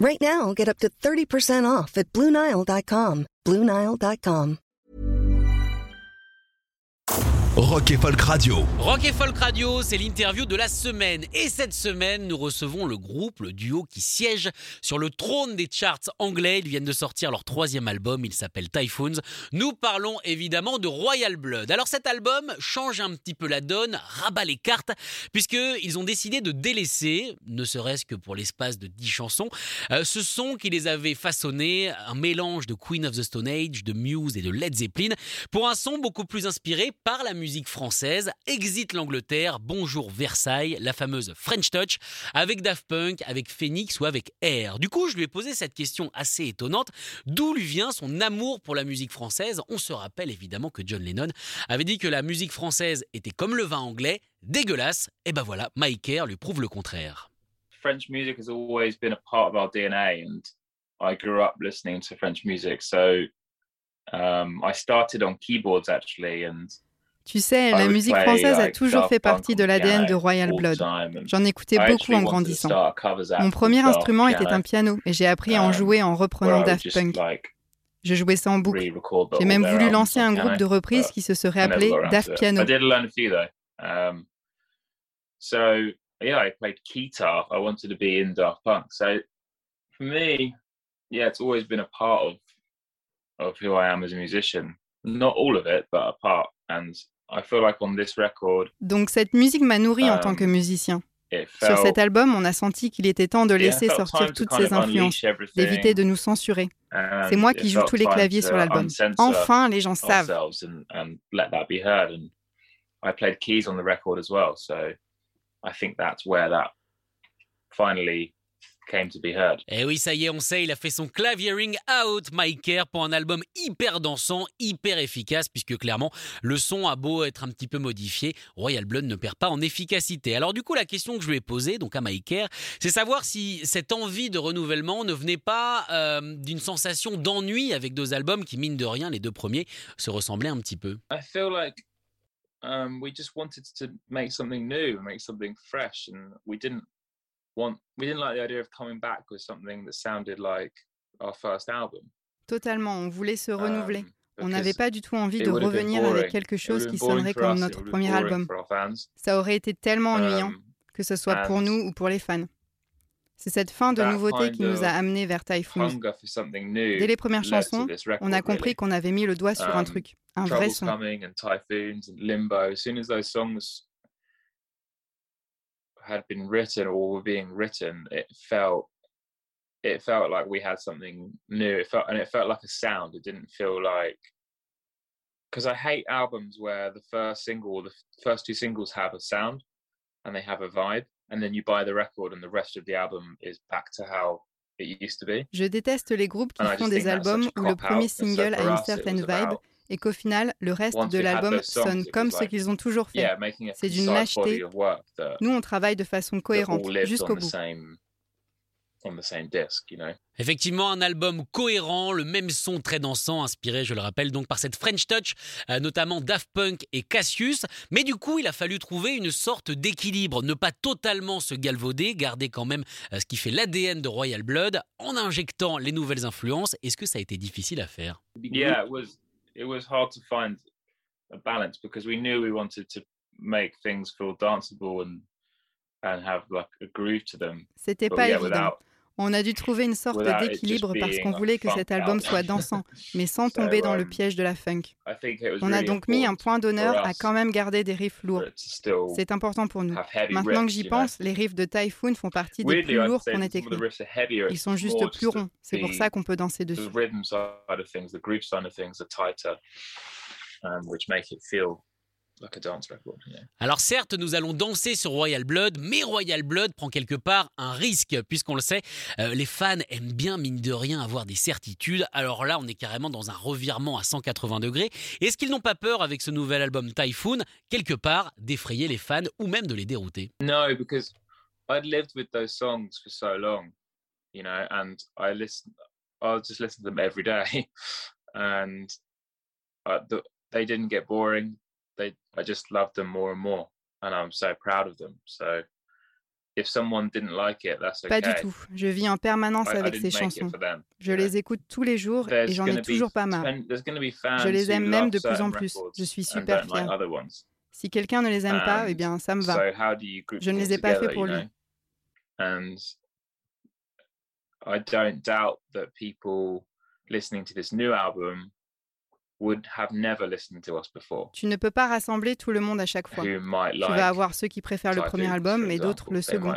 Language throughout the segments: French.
Right now, get up to 30% off at BlueNile.com. BlueNile.com. Rock et Folk Radio. Rock et Folk Radio, c'est l'interview de la semaine. Et cette semaine, nous recevons le groupe, le duo qui siège sur le trône des charts anglais. Ils viennent de sortir leur troisième album, il s'appelle Typhoons. Nous parlons évidemment de Royal Blood. Alors cet album change un petit peu la donne, rabat les cartes, puisqu'ils ont décidé de délaisser, ne serait-ce que pour l'espace de dix chansons, euh, ce son qui les avait façonné, un mélange de Queen of the Stone Age, de Muse et de Led Zeppelin, pour un son beaucoup plus inspiré par la musique française, Exit l'Angleterre, Bonjour Versailles, la fameuse French Touch, avec Daft Punk, avec Phoenix ou avec Air. Du coup, je lui ai posé cette question assez étonnante, d'où lui vient son amour pour la musique française? On se rappelle évidemment que John Lennon avait dit que la musique française était comme le vin anglais, dégueulasse, et ben voilà, Mike Air lui prouve le contraire. French music has always been a part of our DNA and I grew up listening to French music so um, I started on keyboards actually and tu sais, la musique française a toujours fait partie de l'ADN de Royal Blood. J'en écoutais beaucoup en grandissant. Mon premier instrument était un piano et j'ai appris à en jouer en reprenant Daft Punk. Je jouais ça en boucle. J'ai même voulu lancer un groupe de reprises qui se serait appelé Daft Piano. Um, so yeah, I played guitar. I wanted to be in Daft Punk. So for me, yeah, it's always been a part of of who I am as a musician. Not all of it, but a part. And donc cette musique m'a nourri en tant que um, musicien. Sur cet album, on a senti qu'il était temps de laisser sortir toutes ces influences, d'éviter de nous censurer. C'est moi qui joue tous les claviers sur l'album. Enfin, les gens savent. I played keys on the record as well, so I think that's where that finally et eh oui, ça y est, on sait, il a fait son claviering out, Mike Kerr, pour un album hyper dansant, hyper efficace, puisque clairement, le son a beau être un petit peu modifié, Royal Blood ne perd pas en efficacité. Alors du coup, la question que je lui ai posée, donc à Mike Kerr, c'est savoir si cette envie de renouvellement ne venait pas euh, d'une sensation d'ennui avec deux albums qui, mine de rien, les deux premiers, se ressemblaient un petit peu. I feel like um, we just wanted to make something new, make something fresh, and we didn't want we didn't like the idea of coming back with something that sounded like our first album. Totalement, on voulait se renouveler. Um, on n'avait pas du tout envie de revenir avec quelque chose qui sonnerait comme notre premier album. Ça aurait été tellement ennuyant, um, que ce soit pour nous ou pour les fans. C'est cette fin de nouveauté qui nous a amenés vers Typhoon. Dès les premières chansons, on a compris qu'on avait mis le doigt sur un um, truc, un vrai son. Had been written or were being written, it felt it felt like we had something new. It felt and it felt like a sound. It didn't feel like because I hate albums where the first single, or the first two singles have a sound and they have a vibe, and then you buy the record and the rest of the album is back to how it used to be. Je déteste les groupes qui font des albums où le premier single a une certaine vibe et qu'au final, le reste de l'album sonne comme ce qu'ils ont toujours fait. C'est d'une lâcheté. Nous, on travaille de façon cohérente jusqu'au bout. Effectivement, un album cohérent, le même son très dansant, inspiré, je le rappelle, donc par cette French Touch, euh, notamment Daft Punk et Cassius. Mais du coup, il a fallu trouver une sorte d'équilibre, ne pas totalement se galvauder, garder quand même euh, ce qui fait l'ADN de Royal Blood, en injectant les nouvelles influences. Est-ce que ça a été difficile à faire? It was hard to find a balance because we knew we wanted to make things feel danceable and and have like a groove to them. C'était pas yeah, évident. On a dû trouver une sorte d'équilibre parce qu'on voulait que cet album soit dansant, mais sans tomber dans le um, piège de la funk. On a donc mis un point d'honneur à quand même garder des riffs lourds. C'est important pour nous. Maintenant que j'y pense, les riffs de Typhoon font partie des plus lourds qu'on ait écrits. Ils sont juste plus ronds. C'est pour ça qu'on peut danser dessus. Alors certes, nous allons danser sur Royal Blood, mais Royal Blood prend quelque part un risque, puisqu'on le sait, euh, les fans aiment bien, mine de rien, avoir des certitudes. Alors là, on est carrément dans un revirement à 180 degrés. Est-ce qu'ils n'ont pas peur, avec ce nouvel album Typhoon, quelque part, d'effrayer les fans ou même de les dérouter? No, because I'd lived with those songs for so long, you know, and I listen, I'll just listen to them every day, and uh, they didn't get boring. They I just love them more and more, and I'm so proud of them. So if someone didn't like it, that's okay. Pas du tout. Je vis en permanence I, avec I ces chansons. Them, je les écoute tous les jours There's et j'en ai toujours pas marre. Je les aime même de plus en plus. Je suis super fier. Like si quelqu'un ne les aime pas, eh bien ça me va. So je ne les ai pas faits pour lui. And I don't doubt that people listening to this new album tu ne peux pas rassembler tout le monde à chaque fois. tu vas avoir ceux qui préfèrent le premier album et d'autres le second.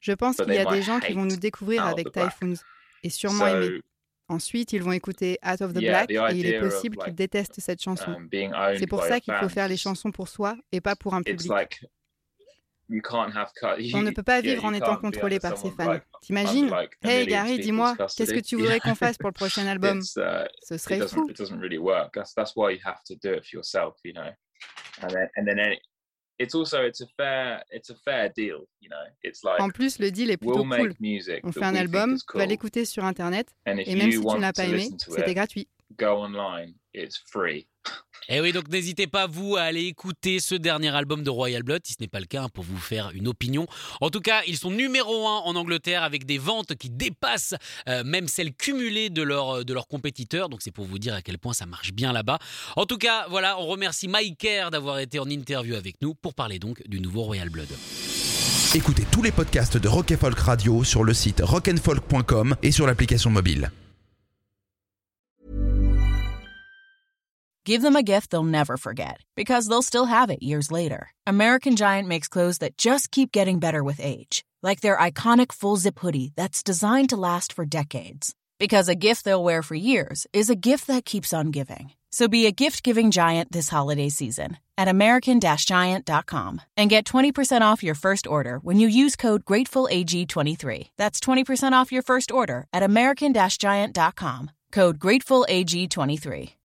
Je pense qu'il y a des gens qui vont nous découvrir avec Typhoons et sûrement aimer. Ensuite, ils vont écouter Out of the Black et il est possible qu'ils détestent cette chanson. Um, C'est pour ça qu'il faut faire les chansons pour soi et pas pour un public. On ne peut pas vivre en étant contrôlé par ses fans. T'imagines Hey Gary, dis-moi, qu'est-ce que tu voudrais qu'on fasse pour le prochain album uh, Ce serait fou. En plus, le deal est plutôt cool. On fait un album, tu vas l'écouter sur internet, et même si tu ne l'as pas aimé, c'était gratuit. Et eh oui, donc n'hésitez pas, vous, à aller écouter ce dernier album de Royal Blood, si ce n'est pas le cas, hein, pour vous faire une opinion. En tout cas, ils sont numéro un en Angleterre avec des ventes qui dépassent euh, même celles cumulées de, leur, de leurs compétiteurs. Donc c'est pour vous dire à quel point ça marche bien là-bas. En tout cas, voilà, on remercie Mike Kerr d'avoir été en interview avec nous pour parler donc du nouveau Royal Blood. Écoutez tous les podcasts de Rock Folk Radio sur le site rockandfolk.com et sur l'application mobile. Give them a gift they'll never forget because they'll still have it years later. American Giant makes clothes that just keep getting better with age, like their iconic full zip hoodie that's designed to last for decades. Because a gift they'll wear for years is a gift that keeps on giving. So be a gift giving giant this holiday season at American Giant.com and get 20% off your first order when you use code GratefulAG23. That's 20% off your first order at American Giant.com. Code GratefulAG23.